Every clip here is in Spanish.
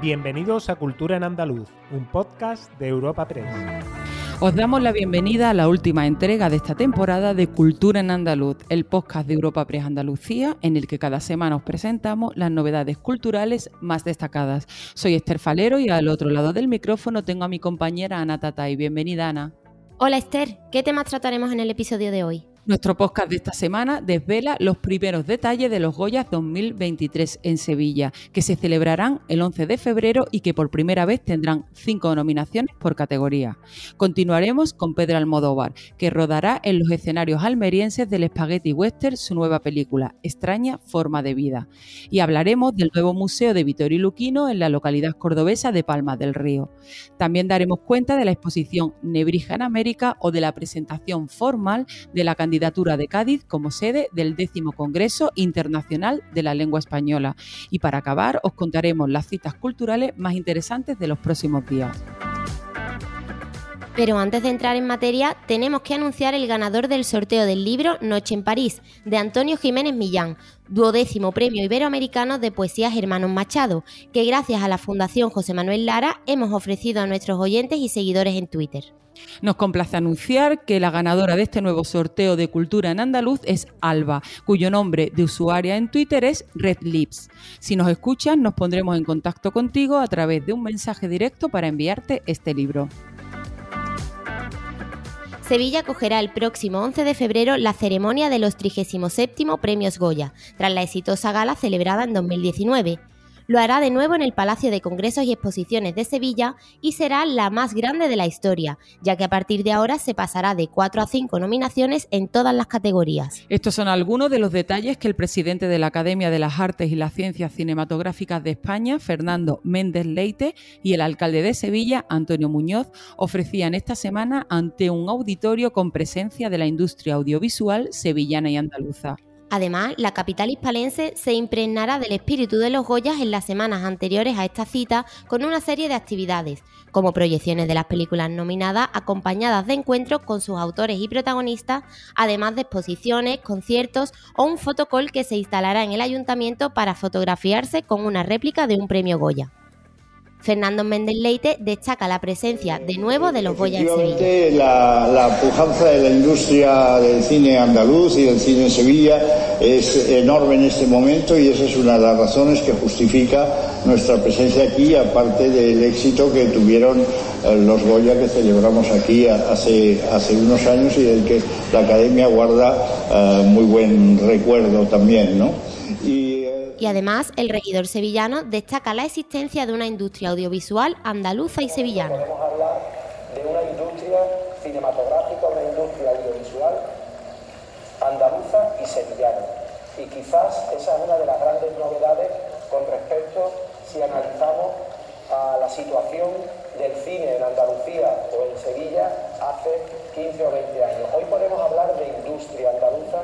Bienvenidos a Cultura en Andaluz, un podcast de Europa Press. Os damos la bienvenida a la última entrega de esta temporada de Cultura en Andaluz, el podcast de Europa Press Andalucía, en el que cada semana os presentamos las novedades culturales más destacadas. Soy Esther Falero y al otro lado del micrófono tengo a mi compañera Ana Tatay. Bienvenida, Ana. Hola Esther, ¿qué temas trataremos en el episodio de hoy? Nuestro podcast de esta semana desvela los primeros detalles de los Goyas 2023 en Sevilla, que se celebrarán el 11 de febrero y que por primera vez tendrán cinco nominaciones por categoría. Continuaremos con Pedro Almodóvar, que rodará en los escenarios almerienses del Spaghetti Western su nueva película, Extraña Forma de Vida. Y hablaremos del nuevo museo de Vittorio Luquino en la localidad cordobesa de Palmas del Río. También daremos cuenta de la exposición Nebrija en América o de la presentación formal de la candidatura candidatura de Cádiz como sede del décimo Congreso Internacional de la Lengua Española. Y para acabar, os contaremos las citas culturales más interesantes de los próximos días. Pero antes de entrar en materia, tenemos que anunciar el ganador del sorteo del libro Noche en París, de Antonio Jiménez Millán, duodécimo premio iberoamericano de poesía Hermanos Machado, que gracias a la Fundación José Manuel Lara hemos ofrecido a nuestros oyentes y seguidores en Twitter. Nos complace anunciar que la ganadora de este nuevo sorteo de cultura en andaluz es Alba, cuyo nombre de usuaria en Twitter es Red Lips. Si nos escuchas, nos pondremos en contacto contigo a través de un mensaje directo para enviarte este libro. Sevilla acogerá el próximo 11 de febrero la ceremonia de los 37 Premios Goya, tras la exitosa gala celebrada en 2019. Lo hará de nuevo en el Palacio de Congresos y Exposiciones de Sevilla y será la más grande de la historia, ya que a partir de ahora se pasará de 4 a 5 nominaciones en todas las categorías. Estos son algunos de los detalles que el presidente de la Academia de las Artes y las Ciencias Cinematográficas de España, Fernando Méndez Leite, y el alcalde de Sevilla, Antonio Muñoz, ofrecían esta semana ante un auditorio con presencia de la industria audiovisual sevillana y andaluza. Además, la capital hispalense se impregnará del espíritu de los Goyas en las semanas anteriores a esta cita con una serie de actividades, como proyecciones de las películas nominadas acompañadas de encuentros con sus autores y protagonistas, además de exposiciones, conciertos o un fotocall que se instalará en el ayuntamiento para fotografiarse con una réplica de un premio Goya. Fernando Méndez Leite destaca la presencia de nuevo de los Goya en Sevilla. La, la pujanza de la industria del cine andaluz y del cine en Sevilla es enorme en este momento y esa es una de las razones que justifica nuestra presencia aquí, aparte del éxito que tuvieron eh, los Goya que celebramos aquí hace, hace unos años y del que la Academia guarda uh, muy buen recuerdo también, ¿no? Y además el regidor sevillano destaca la existencia de una industria audiovisual andaluza y sevillana. Podemos hablar de una industria cinematográfica, una industria audiovisual andaluza y sevillana. Y quizás esa es una de las grandes novedades con respecto, si analizamos a la situación del cine en Andalucía o en Sevilla hace 15 o 20 años. Hoy podemos hablar de industria andaluza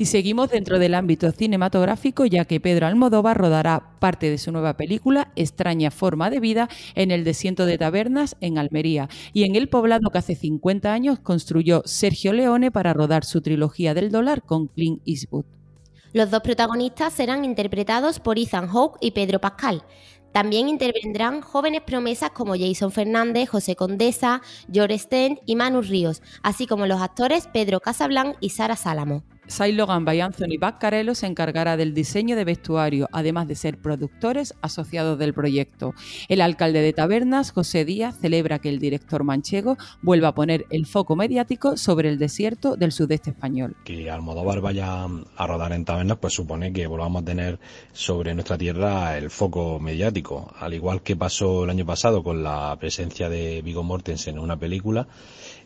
y seguimos dentro del ámbito cinematográfico ya que Pedro Almodóvar rodará parte de su nueva película Extraña Forma de Vida en el desierto de Tabernas en Almería y en el poblado que hace 50 años construyó Sergio Leone para rodar su trilogía del dólar con Clint Eastwood. Los dos protagonistas serán interpretados por Ethan Hawke y Pedro Pascal. También intervendrán jóvenes promesas como Jason Fernández, José Condesa, George Stent y Manu Ríos, así como los actores Pedro Casablanc y Sara Salamo. Sai Logan by Anthony Baccarello se encargará del diseño de vestuario, además de ser productores asociados del proyecto. El alcalde de Tabernas, José Díaz, celebra que el director manchego vuelva a poner el foco mediático sobre el desierto del sudeste español. Que Almodóvar vaya a rodar en Tabernas, pues supone que volvamos a tener sobre nuestra tierra el foco mediático, al igual que pasó el año pasado con la presencia de Vigo Mortensen en una película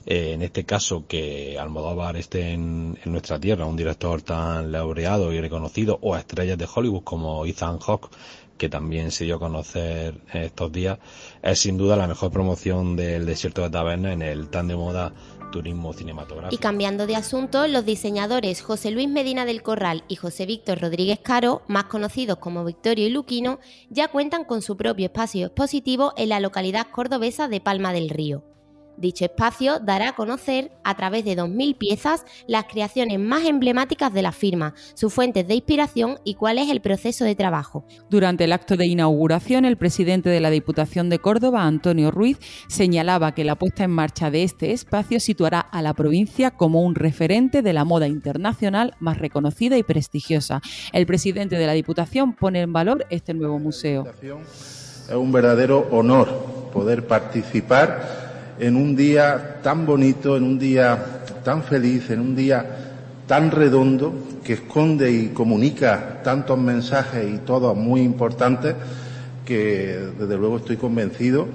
eh, en este caso que Almodóvar esté en, nuestra tierra, un director tan laureado y reconocido, o a estrellas de Hollywood como Ethan Hawke, que también se dio a conocer en estos días, es sin duda la mejor promoción del desierto de Taberna en el tan de moda turismo cinematográfico. Y cambiando de asunto, los diseñadores José Luis Medina del Corral y José Víctor Rodríguez Caro, más conocidos como Victorio y Luquino, ya cuentan con su propio espacio expositivo en la localidad cordobesa de Palma del Río. Dicho espacio dará a conocer, a través de 2.000 piezas, las creaciones más emblemáticas de la firma, sus fuentes de inspiración y cuál es el proceso de trabajo. Durante el acto de inauguración, el presidente de la Diputación de Córdoba, Antonio Ruiz, señalaba que la puesta en marcha de este espacio situará a la provincia como un referente de la moda internacional más reconocida y prestigiosa. El presidente de la Diputación pone en valor este nuevo museo. Es un verdadero honor poder participar en un día tan bonito, en un día tan feliz, en un día tan redondo que esconde y comunica tantos mensajes y todos muy importantes que desde luego estoy convencido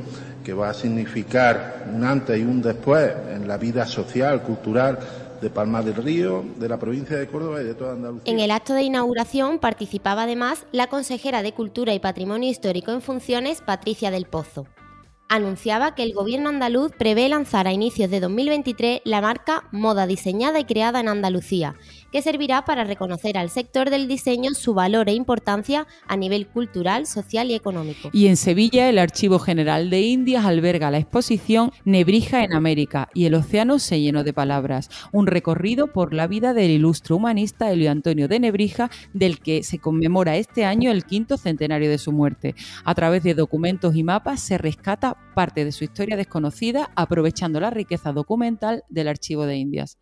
que va a significar un antes y un después en la vida social, cultural de Palma del Río, de la provincia de Córdoba y de toda Andalucía. En el acto de inauguración participaba además la consejera de Cultura y Patrimonio Histórico en funciones, Patricia del Pozo anunciaba que el gobierno andaluz prevé lanzar a inicios de 2023 la marca Moda diseñada y creada en Andalucía, que servirá para reconocer al sector del diseño su valor e importancia a nivel cultural, social y económico. Y en Sevilla, el Archivo General de Indias alberga la exposición Nebrija en América y el océano se llenó de palabras, un recorrido por la vida del ilustre humanista Elio Antonio de Nebrija, del que se conmemora este año el quinto centenario de su muerte. A través de documentos y mapas se rescata parte de su historia desconocida aprovechando la riqueza documental del Archivo de Indias.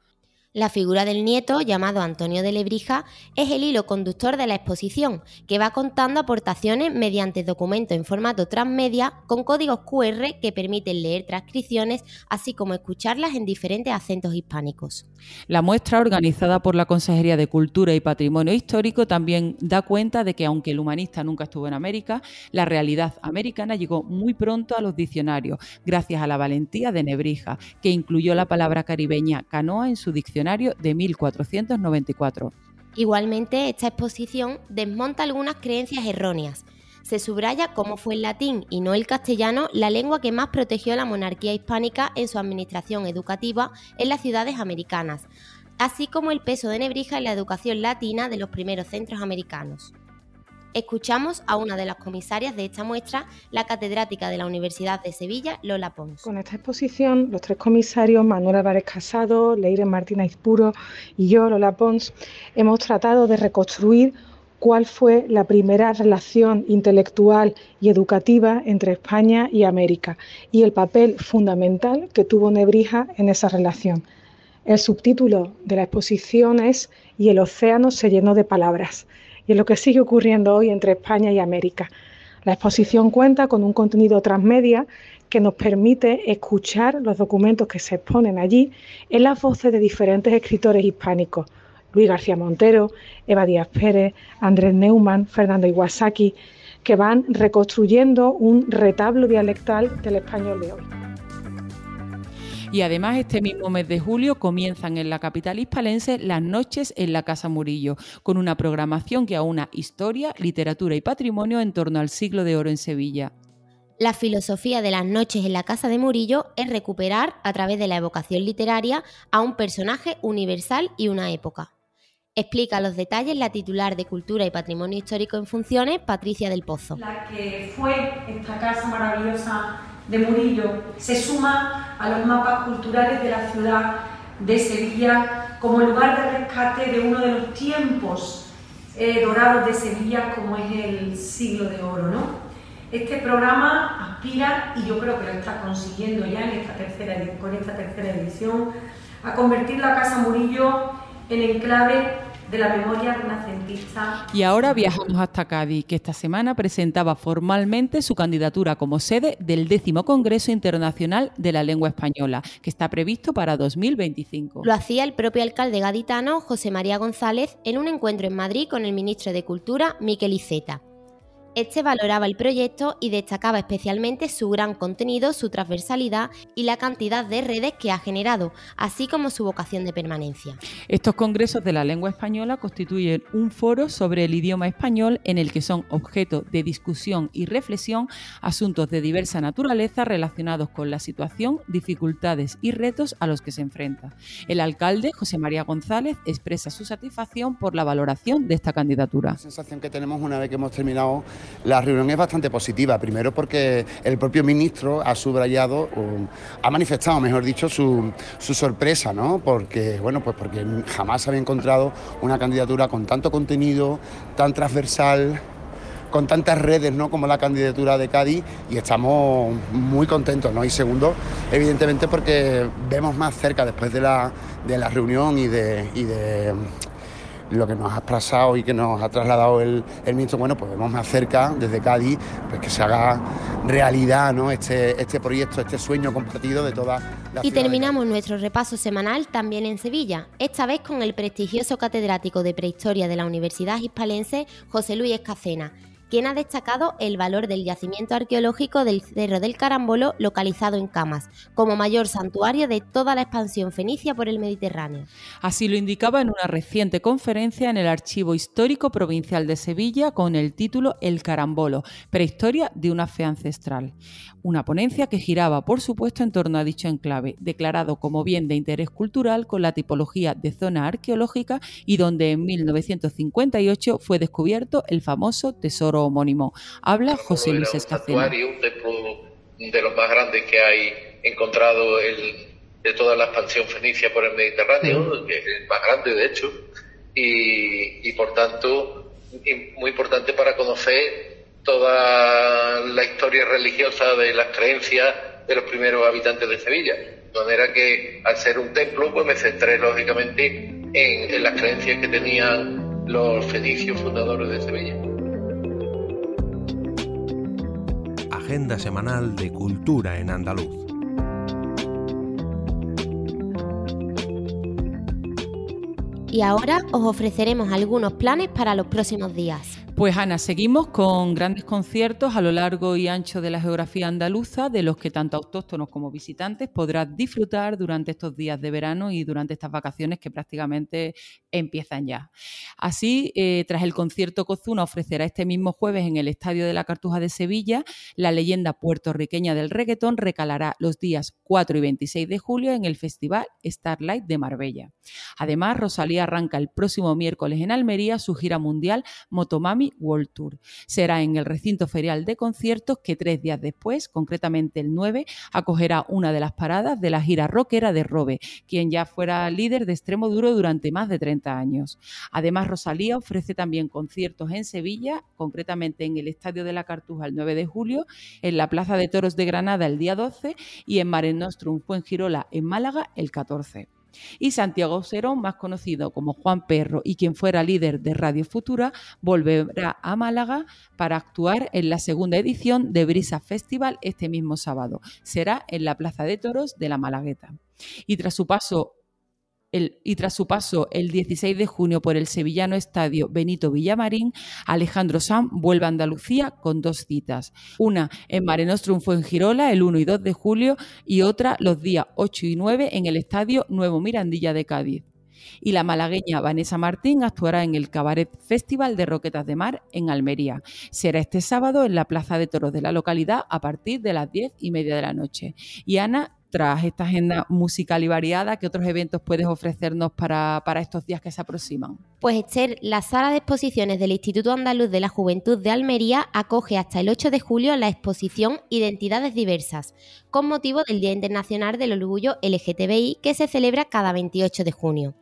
La figura del nieto, llamado Antonio de Lebrija, es el hilo conductor de la exposición, que va contando aportaciones mediante documentos en formato transmedia con códigos QR que permiten leer transcripciones, así como escucharlas en diferentes acentos hispánicos. La muestra, organizada por la Consejería de Cultura y Patrimonio Histórico, también da cuenta de que aunque el humanista nunca estuvo en América, la realidad americana llegó muy pronto a los diccionarios, gracias a la valentía de Nebrija, que incluyó la palabra caribeña canoa en su diccionario de 1494. Igualmente, esta exposición desmonta algunas creencias erróneas. Se subraya cómo fue el latín y no el castellano la lengua que más protegió la monarquía hispánica en su administración educativa en las ciudades americanas, así como el peso de Nebrija en la educación latina de los primeros centros americanos. Escuchamos a una de las comisarias de esta muestra, la catedrática de la Universidad de Sevilla, Lola Pons. Con esta exposición, los tres comisarios, Manuel Álvarez Casado, Leire Martínez Puro y yo, Lola Pons, hemos tratado de reconstruir cuál fue la primera relación intelectual y educativa entre España y América y el papel fundamental que tuvo Nebrija en esa relación. El subtítulo de la exposición es Y el océano se llenó de palabras y es lo que sigue ocurriendo hoy entre España y América. La exposición cuenta con un contenido transmedia que nos permite escuchar los documentos que se exponen allí en las voces de diferentes escritores hispánicos. Luis García Montero, Eva Díaz Pérez, Andrés Neumann, Fernando Iwasaki, que van reconstruyendo un retablo dialectal del español de hoy. Y además este mismo mes de julio comienzan en la capital hispalense las noches en la Casa Murillo, con una programación que aúna historia, literatura y patrimonio en torno al siglo de oro en Sevilla. La filosofía de las noches en la Casa de Murillo es recuperar, a través de la evocación literaria, a un personaje universal y una época. Explica los detalles la titular de Cultura y Patrimonio Histórico en Funciones, Patricia del Pozo. La que fue esta casa maravillosa de Murillo se suma a los mapas culturales de la ciudad de Sevilla como lugar de rescate de uno de los tiempos eh, dorados de Sevilla como es el siglo de oro. ¿no? Este programa aspira, y yo creo que lo está consiguiendo ya en esta tercera, con esta tercera edición, a convertir la Casa Murillo en enclave de la memoria renacentista. Y ahora viajamos hasta Cádiz, que esta semana presentaba formalmente su candidatura como sede del décimo Congreso Internacional de la Lengua Española, que está previsto para 2025. Lo hacía el propio alcalde gaditano, José María González, en un encuentro en Madrid con el ministro de Cultura, Miquel Iceta. Este valoraba el proyecto y destacaba especialmente su gran contenido, su transversalidad y la cantidad de redes que ha generado, así como su vocación de permanencia. Estos congresos de la lengua española constituyen un foro sobre el idioma español en el que son objeto de discusión y reflexión asuntos de diversa naturaleza relacionados con la situación, dificultades y retos a los que se enfrenta. El alcalde, José María González, expresa su satisfacción por la valoración de esta candidatura. La sensación que tenemos una vez que hemos terminado la reunión es bastante positiva, primero porque el propio ministro ha subrayado, ha manifestado, mejor dicho, su, sorpresa, ¿no? Porque, bueno, pues porque jamás había encontrado una candidatura con tanto contenido, tan transversal, con tantas redes ¿no? como la candidatura de Cádiz y estamos muy contentos. ¿no? Y segundo, evidentemente porque vemos más cerca después de la, de la reunión y de lo que nos ha pasado y que nos ha trasladado el, el, ministro, bueno, pues vemos más cerca desde Cádiz pues que se haga realidad ¿no? este, este proyecto, este sueño compartido de toda la Y terminamos nuestro repaso semanal también en Sevilla, esta vez con el prestigioso catedrático de prehistoria de la Universidad Hispalense, José Luis Escacena, quien ha destacado el valor del yacimiento arqueológico del Cerro del Carambolo localizado en Camas, como mayor santuario de toda la expansión fenicia por el Mediterráneo. Así lo indicaba en una reciente conferencia en el Archivo Histórico Provincial de Sevilla con el título El Carambolo, prehistoria de una fe ancestral. Una ponencia que giraba, por supuesto, en torno a dicho enclave, declarado como bien de interés cultural con la tipología de zona arqueológica y donde en 1958 fue descubierto el famoso tesoro homónimo. Habla José Luis Escacena. Un templo de los más grandes que hay encontrado el, de toda la expansión fenicia por el Mediterráneo, que es el más grande de hecho, y, y por tanto muy importante para conocer toda la historia religiosa de las creencias de los primeros habitantes de Sevilla. De manera que al ser un templo, pues me centré lógicamente en, en las creencias que tenían los fenicios fundadores de Sevilla. Agenda semanal de cultura en andaluz. Y ahora os ofreceremos algunos planes para los próximos días. Pues Ana, seguimos con grandes conciertos a lo largo y ancho de la geografía andaluza, de los que tanto autóctonos como visitantes podrán disfrutar durante estos días de verano y durante estas vacaciones que prácticamente empiezan ya. Así, eh, tras el concierto Cozuna ofrecerá este mismo jueves en el Estadio de la Cartuja de Sevilla, la leyenda puertorriqueña del reggaetón recalará los días 4 y 26 de julio en el Festival Starlight de Marbella. Además, Rosalía arranca el próximo miércoles en Almería su gira mundial Motomami World Tour. Será en el recinto ferial de conciertos que tres días después, concretamente el 9, acogerá una de las paradas de la gira rockera de Robe, quien ya fuera líder de extremo duro durante más de 30 años. Además, Rosalía ofrece también conciertos en Sevilla, concretamente en el Estadio de la Cartuja el 9 de julio, en la Plaza de Toros de Granada el día 12 y en Mare Nostrum Fuengirola en Málaga el 14 y Santiago Serón, más conocido como Juan Perro y quien fuera líder de Radio Futura, volverá a Málaga para actuar en la segunda edición de Brisa Festival este mismo sábado. Será en la Plaza de Toros de la Malagueta. Y tras su paso y tras su paso el 16 de junio por el sevillano estadio Benito Villamarín, Alejandro Sam vuelve a Andalucía con dos citas. Una en Mare Nostrum en Girola el 1 y 2 de julio y otra los días 8 y 9 en el estadio Nuevo Mirandilla de Cádiz. Y la malagueña Vanessa Martín actuará en el Cabaret Festival de Roquetas de Mar en Almería. Será este sábado en la Plaza de Toros de la localidad a partir de las 10 y media de la noche. Y Ana tras esta agenda musical y variada, ¿qué otros eventos puedes ofrecernos para, estos días que se aproximan? Pues Esther, la sala de exposiciones del Instituto Andaluz de la Juventud de Almería acoge hasta el 8 de julio la exposición Identidades Diversas, con motivo del Día Internacional del Orgullo LGTBI que se celebra cada 28 de junio.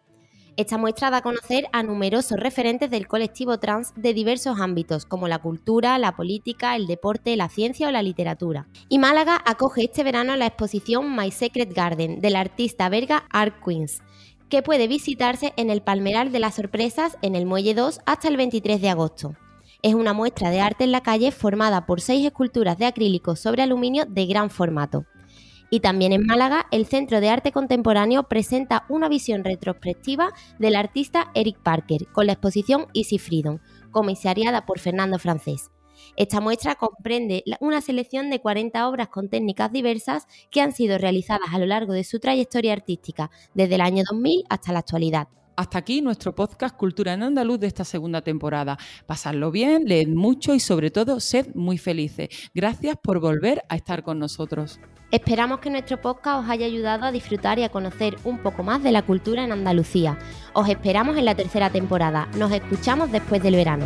Esta muestra da a conocer a numerosos referentes del colectivo trans de diversos ámbitos, como la cultura, la política, el deporte, la ciencia o la literatura. Y Málaga acoge este verano la exposición My Secret Garden del artista belga Art Queens, que puede visitarse en el Palmeral de las Sorpresas en el Muelle 2 hasta el 23 de agosto. Es una muestra de arte en la calle formada por seis esculturas de acrílico sobre aluminio de gran formato. Y también en Málaga, el Centro de Arte Contemporáneo presenta una visión retrospectiva del artista Eric Parker con la exposición Easy Freedom, comisariada por Fernando Francés. Esta muestra comprende una selección de 40 obras con técnicas diversas que han sido realizadas a lo largo de su trayectoria artística, desde el año 2000 hasta la actualidad. Hasta aquí nuestro podcast Cultura en Andaluz de esta segunda temporada. Pasadlo bien, leed mucho y sobre todo sed muy felices. Gracias por volver a estar con nosotros. Esperamos que nuestro podcast os haya ayudado a disfrutar y a conocer un poco más de la cultura en Andalucía. Os esperamos en la tercera temporada. Nos escuchamos después del verano.